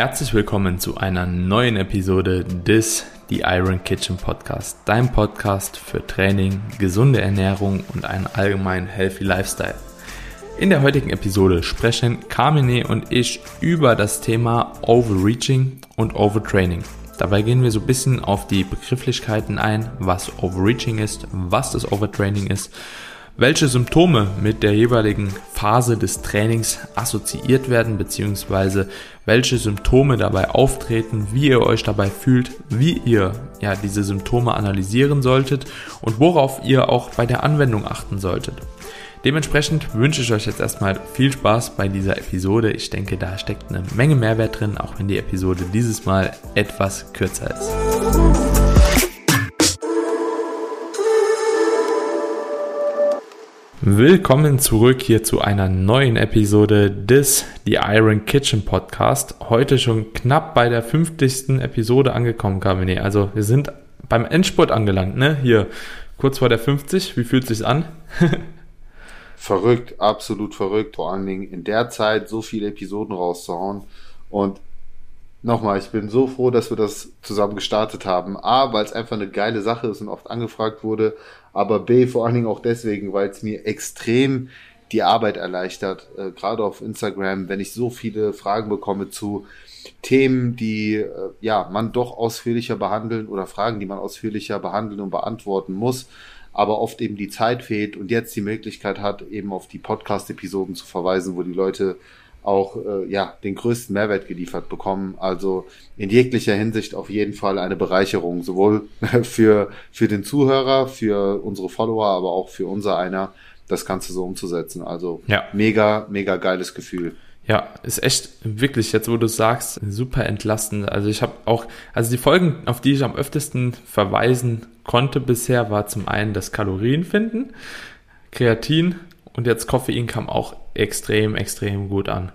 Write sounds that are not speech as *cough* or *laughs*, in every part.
Herzlich willkommen zu einer neuen Episode des The Iron Kitchen Podcast, dein Podcast für Training, gesunde Ernährung und einen allgemeinen healthy Lifestyle. In der heutigen Episode sprechen Carmine und ich über das Thema Overreaching und Overtraining. Dabei gehen wir so ein bisschen auf die Begrifflichkeiten ein, was Overreaching ist, was das Overtraining ist welche Symptome mit der jeweiligen Phase des Trainings assoziiert werden, beziehungsweise welche Symptome dabei auftreten, wie ihr euch dabei fühlt, wie ihr ja diese Symptome analysieren solltet und worauf ihr auch bei der Anwendung achten solltet. Dementsprechend wünsche ich euch jetzt erstmal viel Spaß bei dieser Episode. Ich denke, da steckt eine Menge Mehrwert drin, auch wenn die Episode dieses Mal etwas kürzer ist. Willkommen zurück hier zu einer neuen Episode des The Iron Kitchen Podcast. Heute schon knapp bei der 50. Episode angekommen, Carmine. Also wir sind beim Endspurt angelangt, ne? Hier kurz vor der 50. Wie fühlt es sich an? *laughs* verrückt, absolut verrückt. Vor allen Dingen in der Zeit so viele Episoden rauszuhauen. Und nochmal, ich bin so froh, dass wir das zusammen gestartet haben. A, weil es einfach eine geile Sache ist und oft angefragt wurde, aber B, vor allen Dingen auch deswegen, weil es mir extrem die Arbeit erleichtert, äh, gerade auf Instagram, wenn ich so viele Fragen bekomme zu Themen, die äh, ja man doch ausführlicher behandeln oder Fragen, die man ausführlicher behandeln und beantworten muss, aber oft eben die Zeit fehlt und jetzt die Möglichkeit hat, eben auf die Podcast-Episoden zu verweisen, wo die Leute auch äh, ja den größten Mehrwert geliefert bekommen. Also in jeglicher Hinsicht auf jeden Fall eine Bereicherung, sowohl *laughs* für für den Zuhörer, für unsere Follower, aber auch für unser einer, das Ganze so umzusetzen. Also ja. mega mega geiles Gefühl. Ja, ist echt wirklich jetzt, wo du sagst, super entlastend. Also ich habe auch, also die Folgen, auf die ich am öftesten verweisen konnte bisher, war zum einen das Kalorien finden, Kreatin und jetzt Koffein kam auch extrem, extrem gut an.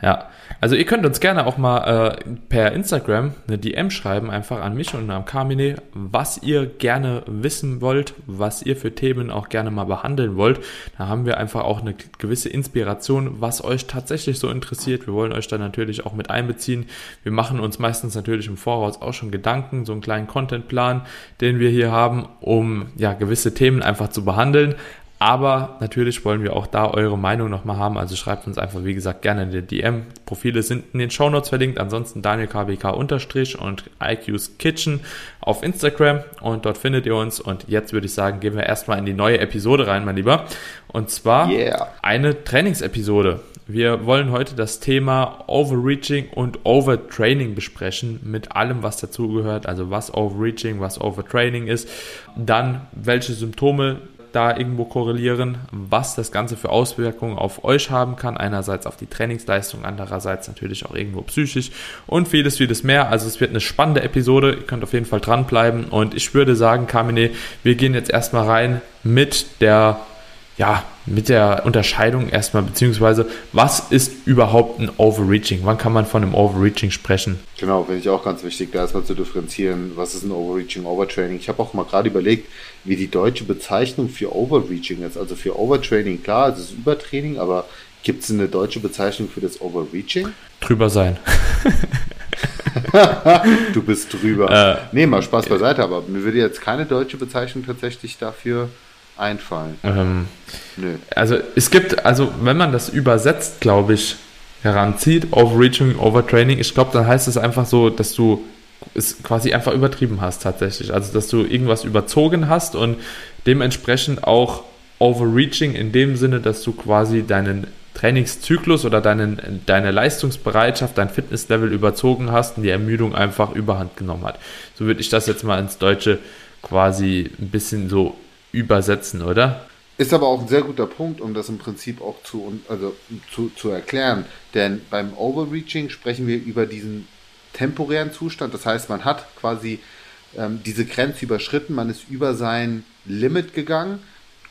Ja, also ihr könnt uns gerne auch mal äh, per Instagram eine DM schreiben, einfach an mich und an Carmine, was ihr gerne wissen wollt, was ihr für Themen auch gerne mal behandeln wollt. Da haben wir einfach auch eine gewisse Inspiration, was euch tatsächlich so interessiert. Wir wollen euch da natürlich auch mit einbeziehen. Wir machen uns meistens natürlich im Voraus auch schon Gedanken, so einen kleinen Contentplan, den wir hier haben, um ja gewisse Themen einfach zu behandeln. Aber natürlich wollen wir auch da eure Meinung nochmal haben. Also schreibt uns einfach, wie gesagt, gerne in den DM. Profile sind in den Shownotes verlinkt. Ansonsten DanielKBK unterstrich und IQ's Kitchen auf Instagram. Und dort findet ihr uns. Und jetzt würde ich sagen, gehen wir erstmal in die neue Episode rein, mein Lieber. Und zwar yeah. eine Trainingsepisode. Wir wollen heute das Thema Overreaching und Overtraining besprechen, mit allem, was dazugehört, also was Overreaching, was Overtraining ist, dann welche Symptome da irgendwo korrelieren, was das Ganze für Auswirkungen auf euch haben kann. Einerseits auf die Trainingsleistung, andererseits natürlich auch irgendwo psychisch und vieles, vieles mehr. Also es wird eine spannende Episode. Ihr könnt auf jeden Fall dranbleiben. Und ich würde sagen, Kamine, wir gehen jetzt erstmal rein mit der ja, mit der Unterscheidung erstmal, beziehungsweise was ist überhaupt ein Overreaching? Wann kann man von einem Overreaching sprechen? Genau, finde ich auch ganz wichtig, da erstmal zu differenzieren, was ist ein Overreaching, Overtraining. Ich habe auch mal gerade überlegt, wie die deutsche Bezeichnung für Overreaching ist. Also für Overtraining, klar, es ist Übertraining, aber gibt es eine deutsche Bezeichnung für das Overreaching? Drüber sein. *laughs* du bist drüber. Äh, nee, mal Spaß beiseite, aber mir würde jetzt keine deutsche Bezeichnung tatsächlich dafür einfallen. Ähm, Nö. Also es gibt, also wenn man das übersetzt, glaube ich, heranzieht, Overreaching, Overtraining, ich glaube, dann heißt es einfach so, dass du es quasi einfach übertrieben hast tatsächlich. Also dass du irgendwas überzogen hast und dementsprechend auch Overreaching in dem Sinne, dass du quasi deinen Trainingszyklus oder deinen, deine Leistungsbereitschaft, dein Fitnesslevel überzogen hast und die Ermüdung einfach überhand genommen hat. So würde ich das jetzt mal ins Deutsche quasi ein bisschen so übersetzen, oder? Ist aber auch ein sehr guter Punkt, um das im Prinzip auch zu, also zu, zu erklären. Denn beim Overreaching sprechen wir über diesen temporären Zustand. Das heißt, man hat quasi ähm, diese Grenze überschritten, man ist über sein Limit gegangen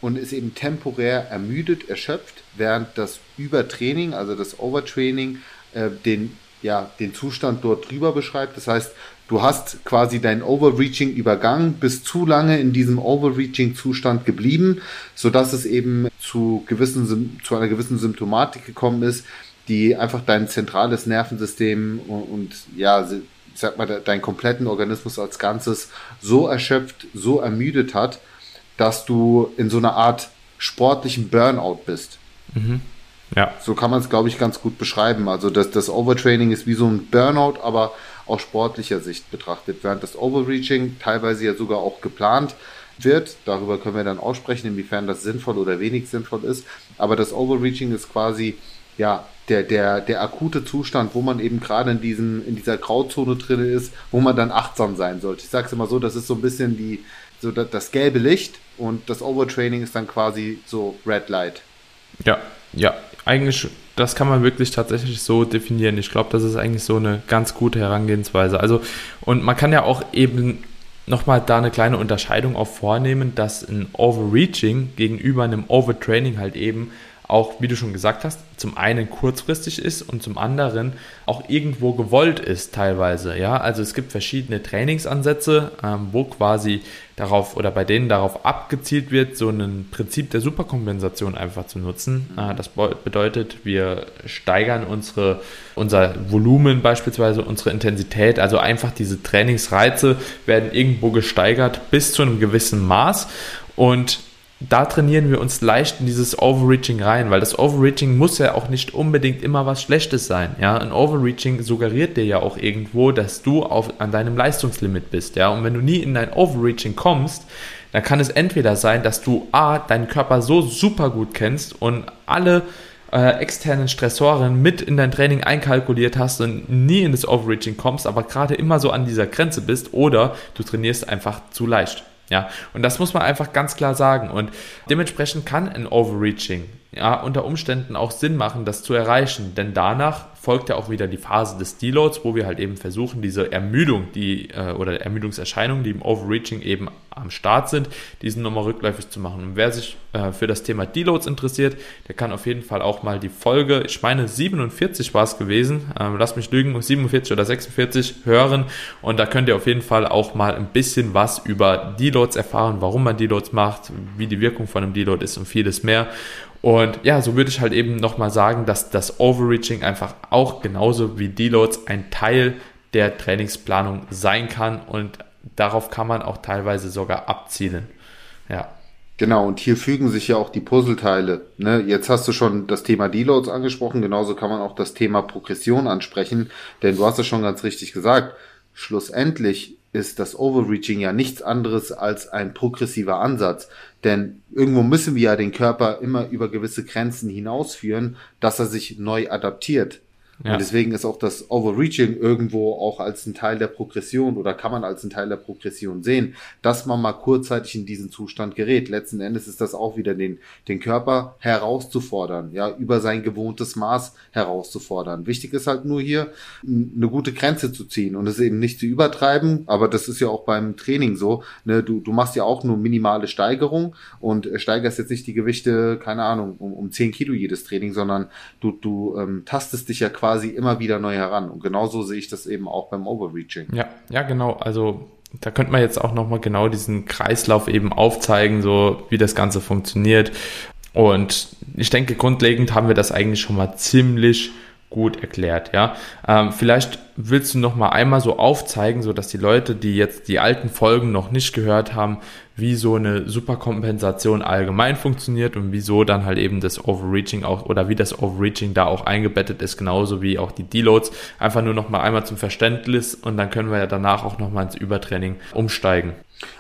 und ist eben temporär ermüdet, erschöpft, während das Übertraining, also das Overtraining, äh, den, ja, den Zustand dort drüber beschreibt. Das heißt, du hast quasi dein Overreaching übergangen, bist zu lange in diesem Overreaching-Zustand geblieben, sodass es eben zu, gewissen, zu einer gewissen Symptomatik gekommen ist, die einfach dein zentrales Nervensystem und, und ja, ich sag mal, deinen kompletten Organismus als Ganzes so erschöpft, so ermüdet hat, dass du in so einer Art sportlichen Burnout bist. Mhm. Ja. So kann man es, glaube ich, ganz gut beschreiben. Also das, das Overtraining ist wie so ein Burnout, aber aus sportlicher Sicht betrachtet, während das Overreaching teilweise ja sogar auch geplant wird. Darüber können wir dann aussprechen, inwiefern das sinnvoll oder wenig sinnvoll ist. Aber das Overreaching ist quasi ja der, der, der akute Zustand, wo man eben gerade in diesem, in dieser Grauzone drin ist, wo man dann achtsam sein sollte. Ich sage es immer so, das ist so ein bisschen die, so das, das gelbe Licht und das Overtraining ist dann quasi so Red Light. Ja, ja, eigentlich, das kann man wirklich tatsächlich so definieren. Ich glaube, das ist eigentlich so eine ganz gute Herangehensweise. Also, und man kann ja auch eben nochmal da eine kleine Unterscheidung auch vornehmen, dass ein Overreaching gegenüber einem Overtraining halt eben auch, wie du schon gesagt hast, zum einen kurzfristig ist und zum anderen auch irgendwo gewollt ist teilweise. Ja, also es gibt verschiedene Trainingsansätze, ähm, wo quasi darauf oder bei denen darauf abgezielt wird, so ein Prinzip der Superkompensation einfach zu nutzen. Mhm. Äh, das bedeutet, wir steigern unsere, unser Volumen beispielsweise, unsere Intensität, also einfach diese Trainingsreize werden irgendwo gesteigert bis zu einem gewissen Maß und da trainieren wir uns leicht in dieses Overreaching rein, weil das Overreaching muss ja auch nicht unbedingt immer was Schlechtes sein. Ja, ein Overreaching suggeriert dir ja auch irgendwo, dass du auf, an deinem Leistungslimit bist. Ja, und wenn du nie in dein Overreaching kommst, dann kann es entweder sein, dass du A, deinen Körper so super gut kennst und alle äh, externen Stressoren mit in dein Training einkalkuliert hast und nie in das Overreaching kommst, aber gerade immer so an dieser Grenze bist oder du trainierst einfach zu leicht. Ja, und das muss man einfach ganz klar sagen. Und dementsprechend kann ein Overreaching ja, unter Umständen auch Sinn machen, das zu erreichen. Denn danach folgt ja auch wieder die Phase des Deloads, wo wir halt eben versuchen, diese Ermüdung, die äh, oder Ermüdungserscheinungen, die im Overreaching eben am Start sind, diesen nochmal rückläufig zu machen. Und wer sich äh, für das Thema Deloads interessiert, der kann auf jeden Fall auch mal die Folge, ich meine 47 war es gewesen, äh, lass mich lügen, 47 oder 46 hören und da könnt ihr auf jeden Fall auch mal ein bisschen was über Deloads erfahren, warum man Deloads macht, wie die Wirkung von einem Deload ist und vieles mehr. Und ja, so würde ich halt eben nochmal sagen, dass das Overreaching einfach auch genauso wie Deloads ein Teil der Trainingsplanung sein kann und darauf kann man auch teilweise sogar abzielen. Ja. Genau, und hier fügen sich ja auch die Puzzleteile. Ne? Jetzt hast du schon das Thema Deloads angesprochen, genauso kann man auch das Thema Progression ansprechen, denn du hast es schon ganz richtig gesagt. Schlussendlich ist das Overreaching ja nichts anderes als ein progressiver Ansatz. Denn irgendwo müssen wir ja den Körper immer über gewisse Grenzen hinausführen, dass er sich neu adaptiert. Ja. Und deswegen ist auch das Overreaching irgendwo auch als ein Teil der Progression oder kann man als ein Teil der Progression sehen, dass man mal kurzzeitig in diesen Zustand gerät. Letzten Endes ist das auch wieder den, den Körper herauszufordern, ja, über sein gewohntes Maß herauszufordern. Wichtig ist halt nur hier eine gute Grenze zu ziehen und es eben nicht zu übertreiben, aber das ist ja auch beim Training so, ne, du, du machst ja auch nur minimale Steigerung und steigerst jetzt nicht die Gewichte, keine Ahnung, um, um 10 Kilo jedes Training, sondern du, du ähm, tastest dich ja quasi quasi immer wieder neu heran. Und genauso sehe ich das eben auch beim Overreaching. Ja, ja, genau. Also da könnte man jetzt auch nochmal genau diesen Kreislauf eben aufzeigen, so wie das Ganze funktioniert. Und ich denke, grundlegend haben wir das eigentlich schon mal ziemlich gut erklärt, ja. Ähm, vielleicht willst du noch mal einmal so aufzeigen, so dass die Leute, die jetzt die alten Folgen noch nicht gehört haben, wie so eine Superkompensation allgemein funktioniert und wieso dann halt eben das Overreaching auch oder wie das Overreaching da auch eingebettet ist, genauso wie auch die Deloads. Einfach nur noch mal einmal zum Verständnis und dann können wir ja danach auch noch mal ins Übertraining umsteigen.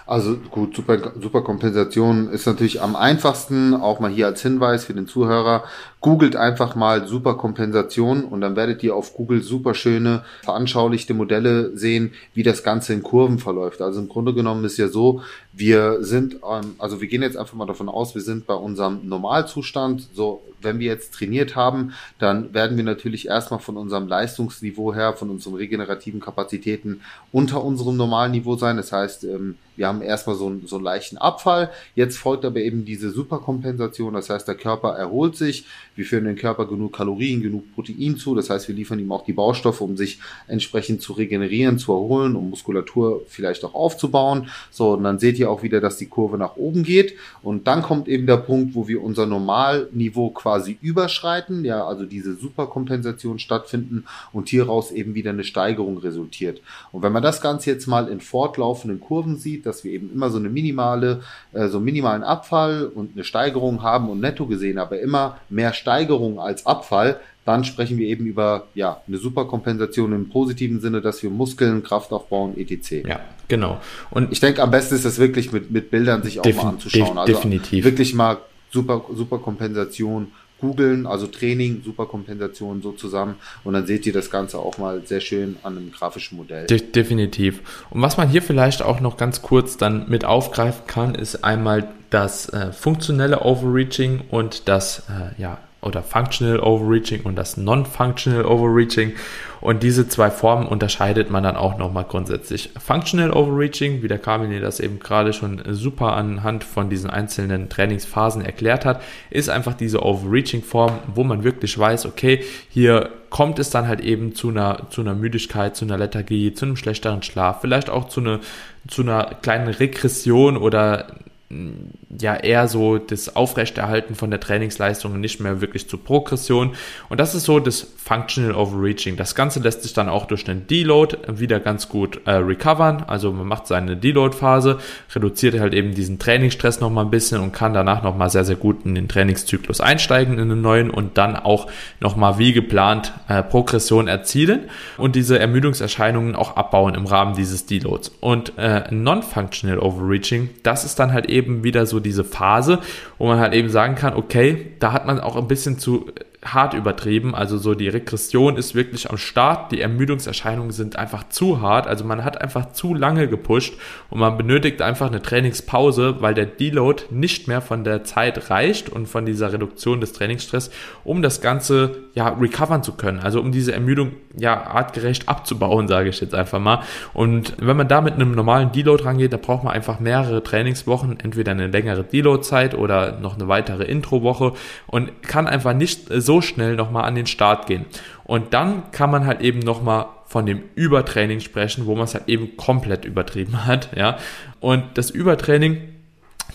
Also gut, super, super Kompensation ist natürlich am einfachsten, auch mal hier als Hinweis für den Zuhörer. Googelt einfach mal Superkompensation und dann werdet ihr auf Google super schöne, veranschaulichte Modelle sehen, wie das Ganze in Kurven verläuft. Also im Grunde genommen ist ja so, wir sind, ähm, also wir gehen jetzt einfach mal davon aus, wir sind bei unserem Normalzustand. So, wenn wir jetzt trainiert haben, dann werden wir natürlich erstmal von unserem Leistungsniveau her, von unseren regenerativen Kapazitäten unter unserem Normalniveau sein. Das heißt, ähm, wir haben erstmal so, einen, so einen leichten Abfall. Jetzt folgt aber eben diese Superkompensation. Das heißt, der Körper erholt sich. Wir führen dem Körper genug Kalorien, genug Protein zu. Das heißt, wir liefern ihm auch die Baustoffe, um sich entsprechend zu regenerieren, zu erholen, um Muskulatur vielleicht auch aufzubauen. So, und dann seht ihr auch wieder, dass die Kurve nach oben geht. Und dann kommt eben der Punkt, wo wir unser Normalniveau quasi überschreiten. Ja, also diese Superkompensation stattfinden und hieraus eben wieder eine Steigerung resultiert. Und wenn man das Ganze jetzt mal in fortlaufenden Kurven sieht, dass wir eben immer so eine minimale, äh, so einen minimalen Abfall und eine Steigerung haben und netto gesehen, aber immer mehr Steigerung als Abfall, dann sprechen wir eben über ja, eine Superkompensation im positiven Sinne, dass wir Muskeln, Kraft aufbauen, etc. Ja, genau. Und ich denke, am besten ist es wirklich mit, mit Bildern sich auch mal anzuschauen. Also definitiv. Wirklich mal super, Superkompensation googeln, also Training, Superkompensation so zusammen und dann seht ihr das Ganze auch mal sehr schön an einem grafischen Modell. De definitiv. Und was man hier vielleicht auch noch ganz kurz dann mit aufgreifen kann, ist einmal das äh, funktionelle Overreaching und das äh, ja, oder Functional Overreaching und das Non-Functional Overreaching. Und diese zwei Formen unterscheidet man dann auch nochmal grundsätzlich. Functional Overreaching, wie der Kamil das eben gerade schon super anhand von diesen einzelnen Trainingsphasen erklärt hat, ist einfach diese Overreaching-Form, wo man wirklich weiß, okay, hier kommt es dann halt eben zu einer, zu einer Müdigkeit, zu einer Lethargie, zu einem schlechteren Schlaf, vielleicht auch zu einer, zu einer kleinen Regression oder ja eher so das Aufrechterhalten von der Trainingsleistung und nicht mehr wirklich zur Progression. Und das ist so das Functional Overreaching. Das Ganze lässt sich dann auch durch einen Deload wieder ganz gut äh, recovern. Also man macht seine Deload-Phase, reduziert halt eben diesen Trainingsstress nochmal ein bisschen und kann danach nochmal sehr, sehr gut in den Trainingszyklus einsteigen in den neuen und dann auch nochmal wie geplant äh, Progression erzielen und diese Ermüdungserscheinungen auch abbauen im Rahmen dieses Deloads. Und äh, Non-Functional Overreaching, das ist dann halt eben wieder so diese Phase, wo man halt eben sagen kann, okay, da hat man auch ein bisschen zu hart übertrieben. Also so die Regression ist wirklich am Start. Die Ermüdungserscheinungen sind einfach zu hart. Also man hat einfach zu lange gepusht und man benötigt einfach eine Trainingspause, weil der Deload nicht mehr von der Zeit reicht und von dieser Reduktion des Trainingsstress, um das Ganze ja recovern zu können. Also um diese Ermüdung ja artgerecht abzubauen, sage ich jetzt einfach mal. Und wenn man da mit einem normalen Deload rangeht, da braucht man einfach mehrere Trainingswochen, entweder eine längere Deload-Zeit oder noch eine weitere Intro-Woche und kann einfach nicht so schnell nochmal an den Start gehen. Und dann kann man halt eben nochmal von dem Übertraining sprechen, wo man es halt eben komplett übertrieben *laughs* hat, ja. Und das Übertraining,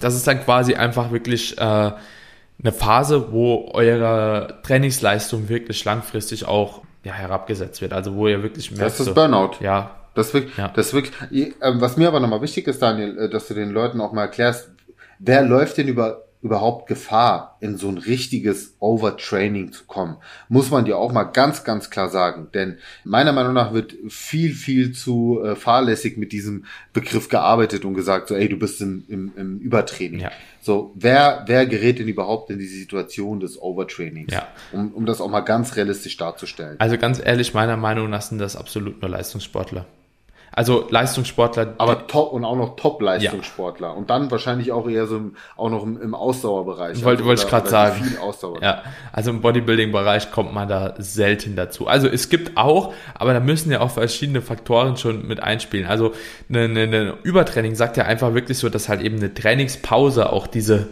das ist dann quasi einfach wirklich äh, eine Phase, wo eure Trainingsleistung wirklich langfristig auch ja, herabgesetzt wird. Also wo ihr wirklich merkt, Das ist Burnout. Ja. Das wirklich, ja. das wirklich, äh, was mir aber nochmal wichtig ist, Daniel, äh, dass du den Leuten auch mal erklärst, wer läuft denn über überhaupt Gefahr, in so ein richtiges Overtraining zu kommen? Muss man dir auch mal ganz, ganz klar sagen. Denn meiner Meinung nach wird viel, viel zu äh, fahrlässig mit diesem Begriff gearbeitet und gesagt, so, ey, du bist im, im, im Übertraining. Ja. So, wer, wer gerät denn überhaupt in diese Situation des Overtrainings? Ja. Um, um das auch mal ganz realistisch darzustellen. Also ganz ehrlich, meiner Meinung nach sind das absolut nur Leistungssportler. Also Leistungssportler. Aber top und auch noch Top-Leistungssportler. Ja. Und dann wahrscheinlich auch eher so im, auch noch im, im Ausdauerbereich. Wollte, also wollte ich gerade sagen. Viel Ausdauer. Ja, also im Bodybuilding-Bereich kommt man da selten dazu. Also es gibt auch, aber da müssen ja auch verschiedene Faktoren schon mit einspielen. Also eine, eine, eine Übertraining sagt ja einfach wirklich so, dass halt eben eine Trainingspause auch diese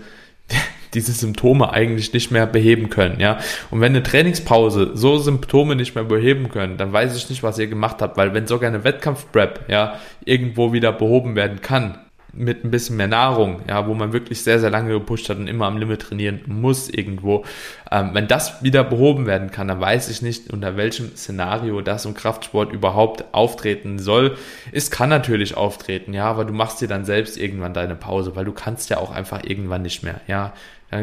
diese Symptome eigentlich nicht mehr beheben können, ja. Und wenn eine Trainingspause so Symptome nicht mehr beheben können, dann weiß ich nicht, was ihr gemacht habt, weil wenn sogar eine Wettkampfprep, ja, irgendwo wieder behoben werden kann, mit ein bisschen mehr Nahrung, ja, wo man wirklich sehr, sehr lange gepusht hat und immer am Limit trainieren muss irgendwo. Ähm, wenn das wieder behoben werden kann, dann weiß ich nicht, unter welchem Szenario das im Kraftsport überhaupt auftreten soll. Es kann natürlich auftreten, ja, aber du machst dir dann selbst irgendwann deine Pause, weil du kannst ja auch einfach irgendwann nicht mehr, ja.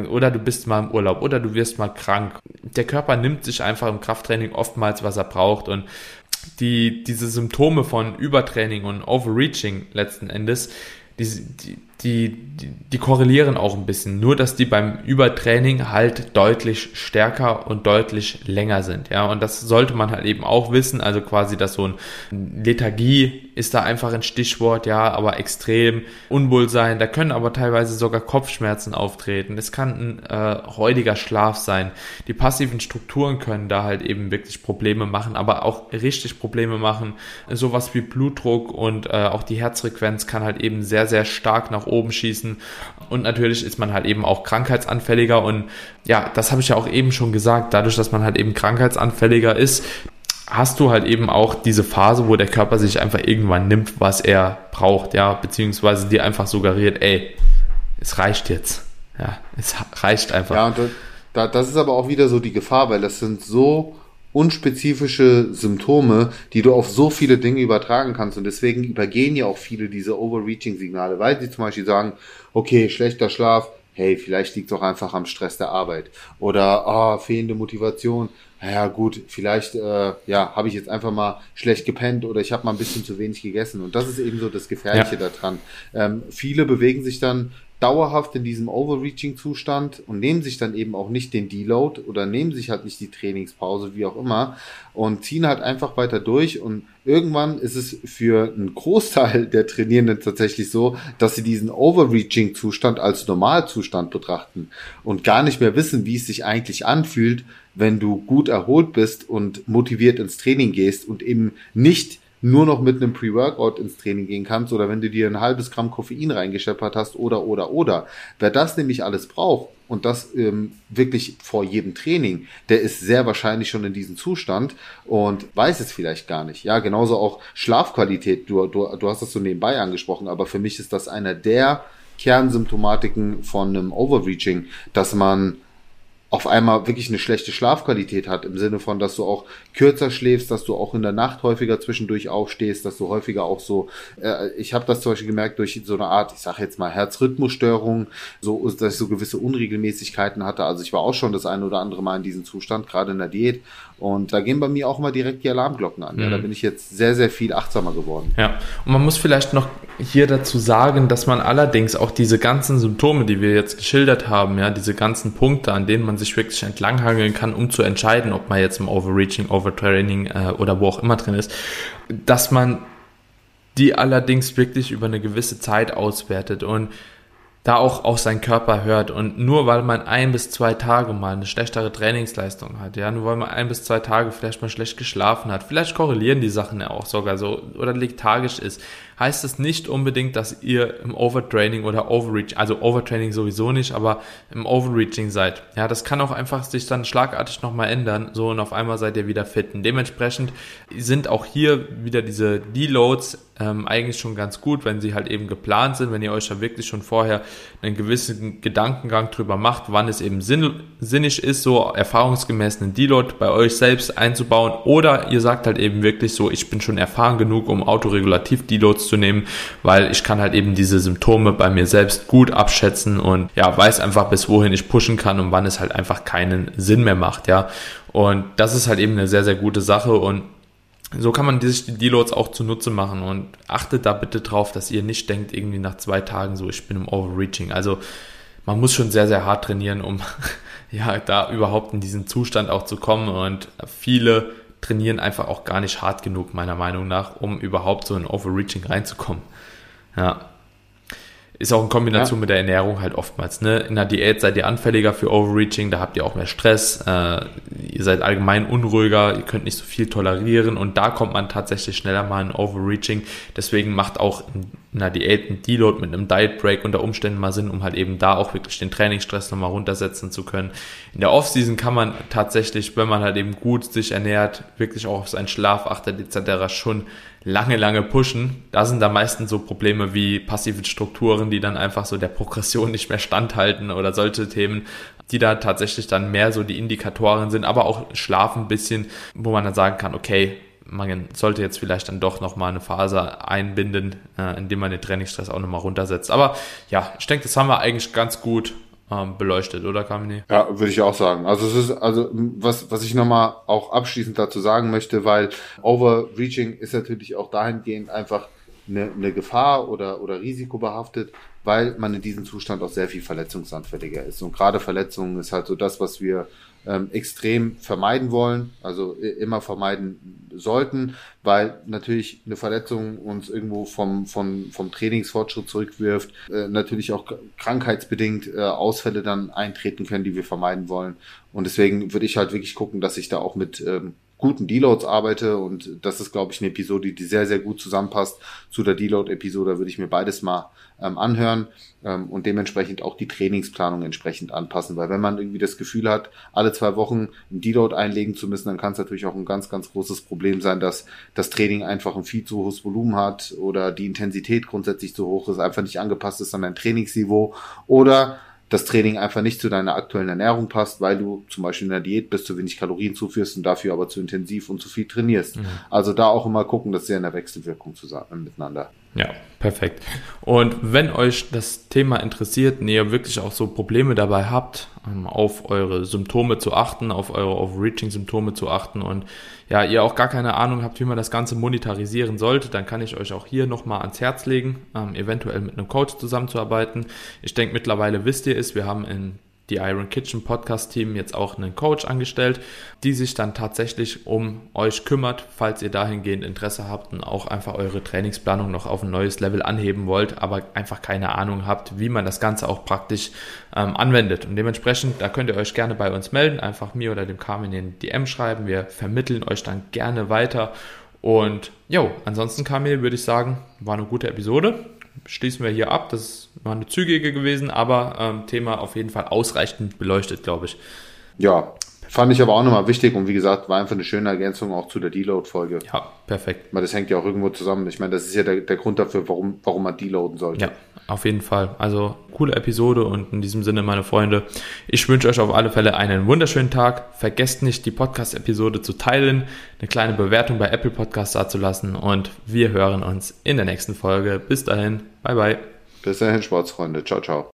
Oder du bist mal im Urlaub oder du wirst mal krank. Der Körper nimmt sich einfach im Krafttraining oftmals, was er braucht und die, diese Symptome von Übertraining und Overreaching letzten Endes, die, die, die, die korrelieren auch ein bisschen. Nur, dass die beim Übertraining halt deutlich stärker und deutlich länger sind. Ja, und das sollte man halt eben auch wissen. Also quasi, dass so ein Lethargie ist da einfach ein Stichwort, ja, aber extrem Unwohlsein. Da können aber teilweise sogar Kopfschmerzen auftreten. Es kann ein äh, räudiger Schlaf sein. Die passiven Strukturen können da halt eben wirklich Probleme machen, aber auch richtig Probleme machen. Sowas wie Blutdruck und äh, auch die Herzfrequenz kann halt eben sehr, sehr stark nach oben schießen. Und natürlich ist man halt eben auch krankheitsanfälliger und ja, das habe ich ja auch eben schon gesagt, dadurch, dass man halt eben krankheitsanfälliger ist, hast du halt eben auch diese Phase, wo der Körper sich einfach irgendwann nimmt, was er braucht, ja, beziehungsweise dir einfach suggeriert, ey, es reicht jetzt. Ja, es reicht einfach. Ja, und da, das ist aber auch wieder so die Gefahr, weil das sind so unspezifische Symptome, die du auf so viele Dinge übertragen kannst. Und deswegen übergehen ja auch viele diese Overreaching-Signale, weil sie zum Beispiel sagen, okay, schlechter Schlaf, hey, vielleicht liegt es auch einfach am Stress der Arbeit. Oder ah, fehlende Motivation, naja gut, vielleicht äh, ja, habe ich jetzt einfach mal schlecht gepennt oder ich habe mal ein bisschen zu wenig gegessen. Und das ist eben so das Gefährliche ja. daran. Ähm, viele bewegen sich dann dauerhaft in diesem Overreaching-Zustand und nehmen sich dann eben auch nicht den Deload oder nehmen sich halt nicht die Trainingspause, wie auch immer, und ziehen halt einfach weiter durch. Und irgendwann ist es für einen Großteil der Trainierenden tatsächlich so, dass sie diesen Overreaching-Zustand als Normalzustand betrachten und gar nicht mehr wissen, wie es sich eigentlich anfühlt, wenn du gut erholt bist und motiviert ins Training gehst und eben nicht nur noch mit einem Pre-Workout ins Training gehen kannst oder wenn du dir ein halbes Gramm Koffein reingescheppert hast oder oder oder. Wer das nämlich alles braucht und das ähm, wirklich vor jedem Training, der ist sehr wahrscheinlich schon in diesem Zustand und weiß es vielleicht gar nicht. Ja, genauso auch Schlafqualität. Du, du, du hast das so nebenbei angesprochen, aber für mich ist das einer der Kernsymptomatiken von einem Overreaching, dass man auf einmal wirklich eine schlechte Schlafqualität hat, im Sinne von, dass du auch kürzer schläfst, dass du auch in der Nacht häufiger zwischendurch aufstehst, dass du häufiger auch so, äh, ich habe das zum Beispiel gemerkt durch so eine Art, ich sage jetzt mal Herzrhythmusstörung, so, dass ich so gewisse Unregelmäßigkeiten hatte. Also ich war auch schon das eine oder andere Mal in diesem Zustand, gerade in der Diät. Und da gehen bei mir auch immer direkt die Alarmglocken an. Mhm. Ja, da mhm. bin ich jetzt sehr, sehr viel achtsamer geworden. Ja, und man muss vielleicht noch hier dazu sagen, dass man allerdings auch diese ganzen Symptome, die wir jetzt geschildert haben, ja, diese ganzen Punkte, an denen man sich wirklich entlanghangeln kann, um zu entscheiden, ob man jetzt im Overreaching, Overtraining äh, oder wo auch immer drin ist, dass man die allerdings wirklich über eine gewisse Zeit auswertet und da auch auf seinen Körper hört. Und nur weil man ein bis zwei Tage mal eine schlechtere Trainingsleistung hat, ja, nur weil man ein bis zwei Tage vielleicht mal schlecht geschlafen hat, vielleicht korrelieren die Sachen ja auch sogar so oder lethargisch ist, heißt es nicht unbedingt, dass ihr im Overtraining oder Overreach, also Overtraining sowieso nicht, aber im Overreaching seid. Ja, das kann auch einfach sich dann schlagartig nochmal ändern, so und auf einmal seid ihr wieder fit. Und dementsprechend sind auch hier wieder diese Deloads ähm, eigentlich schon ganz gut, wenn sie halt eben geplant sind, wenn ihr euch da wirklich schon vorher einen gewissen Gedankengang drüber macht, wann es eben sinn, sinnig ist, so erfahrungsgemäß einen Deload bei euch selbst einzubauen oder ihr sagt halt eben wirklich so, ich bin schon erfahren genug, um autoregulativ Deloads zu nehmen, weil ich kann halt eben diese Symptome bei mir selbst gut abschätzen und ja, weiß einfach bis wohin ich pushen kann und wann es halt einfach keinen Sinn mehr macht, ja. Und das ist halt eben eine sehr, sehr gute Sache und so kann man sich die Deloads auch zunutze machen und achtet da bitte drauf, dass ihr nicht denkt, irgendwie nach zwei Tagen so, ich bin im Overreaching. Also man muss schon sehr, sehr hart trainieren, um *laughs* ja da überhaupt in diesen Zustand auch zu kommen und viele trainieren einfach auch gar nicht hart genug, meiner Meinung nach, um überhaupt so in Overreaching reinzukommen. Ja. Ist auch in Kombination ja. mit der Ernährung halt oftmals. Ne? In der Diät seid ihr anfälliger für Overreaching, da habt ihr auch mehr Stress, äh, ihr seid allgemein unruhiger, ihr könnt nicht so viel tolerieren und da kommt man tatsächlich schneller mal in Overreaching. Deswegen macht auch in einer Diät ein Deload mit einem Diet Break unter Umständen mal Sinn, um halt eben da auch wirklich den Trainingsstress nochmal runtersetzen zu können. In der Offseason kann man tatsächlich, wenn man halt eben gut sich ernährt, wirklich auch auf seinen Schlaf achtet etc. schon lange, lange pushen. Da sind da meistens so Probleme wie passive Strukturen, die dann einfach so der Progression nicht mehr standhalten oder solche Themen, die da tatsächlich dann mehr so die Indikatoren sind, aber auch Schlafen ein bisschen, wo man dann sagen kann, okay, man sollte jetzt vielleicht dann doch nochmal eine Phase einbinden, äh, indem man den Trainingsstress auch nochmal runtersetzt. Aber ja, ich denke, das haben wir eigentlich ganz gut ähm, beleuchtet, oder Kamini? Ja, würde ich auch sagen. Also es ist, also was, was ich nochmal auch abschließend dazu sagen möchte, weil Overreaching ist natürlich auch dahingehend einfach eine, eine Gefahr oder, oder risikobehaftet, weil man in diesem Zustand auch sehr viel verletzungsanfälliger ist. Und gerade Verletzungen ist halt so das, was wir ähm, extrem vermeiden wollen, also immer vermeiden sollten, weil natürlich eine Verletzung uns irgendwo vom, vom, vom Trainingsfortschritt zurückwirft, äh, natürlich auch krankheitsbedingt äh, Ausfälle dann eintreten können, die wir vermeiden wollen. Und deswegen würde ich halt wirklich gucken, dass ich da auch mit ähm, guten Deloads arbeite und das ist, glaube ich, eine Episode, die sehr, sehr gut zusammenpasst zu der Deload-Episode. Würde ich mir beides mal ähm, anhören ähm, und dementsprechend auch die Trainingsplanung entsprechend anpassen, weil wenn man irgendwie das Gefühl hat, alle zwei Wochen ein Deload einlegen zu müssen, dann kann es natürlich auch ein ganz, ganz großes Problem sein, dass das Training einfach ein viel zu hohes Volumen hat oder die Intensität grundsätzlich zu hoch ist, einfach nicht angepasst ist an dein Trainingsniveau oder das Training einfach nicht zu deiner aktuellen Ernährung passt, weil du zum Beispiel in der Diät bist, zu wenig Kalorien zuführst und dafür aber zu intensiv und zu viel trainierst. Mhm. Also da auch immer gucken, dass sehr in der Wechselwirkung zusammen miteinander. Ja, perfekt. Und wenn euch das Thema interessiert und ihr wirklich auch so Probleme dabei habt, ähm, auf eure Symptome zu achten, auf eure Overreaching-Symptome zu achten und ja, ihr auch gar keine Ahnung habt, wie man das Ganze monetarisieren sollte, dann kann ich euch auch hier nochmal ans Herz legen, ähm, eventuell mit einem Coach zusammenzuarbeiten. Ich denke, mittlerweile wisst ihr es, wir haben in die Iron Kitchen Podcast Team jetzt auch einen Coach angestellt, die sich dann tatsächlich um euch kümmert, falls ihr dahingehend Interesse habt und auch einfach eure Trainingsplanung noch auf ein neues Level anheben wollt, aber einfach keine Ahnung habt, wie man das Ganze auch praktisch ähm, anwendet. Und dementsprechend, da könnt ihr euch gerne bei uns melden, einfach mir oder dem Carmen in den DM schreiben. Wir vermitteln euch dann gerne weiter. Und jo, ansonsten Kamil würde ich sagen, war eine gute Episode schließen wir hier ab. Das war eine zügige gewesen, aber ähm, Thema auf jeden Fall ausreichend beleuchtet, glaube ich. Ja, fand ich aber auch nochmal wichtig und wie gesagt, war einfach eine schöne Ergänzung auch zu der Deload-Folge. Ja, perfekt. Weil das hängt ja auch irgendwo zusammen. Ich meine, das ist ja der, der Grund dafür, warum, warum man deloaden sollte. Ja, auf jeden Fall. Also coole Episode und in diesem Sinne, meine Freunde, ich wünsche euch auf alle Fälle einen wunderschönen Tag. Vergesst nicht, die Podcast-Episode zu teilen, eine kleine Bewertung bei Apple Podcasts dazulassen und wir hören uns in der nächsten Folge. Bis dahin, bye bye. Bis dahin, Sportsfreunde. Ciao, ciao.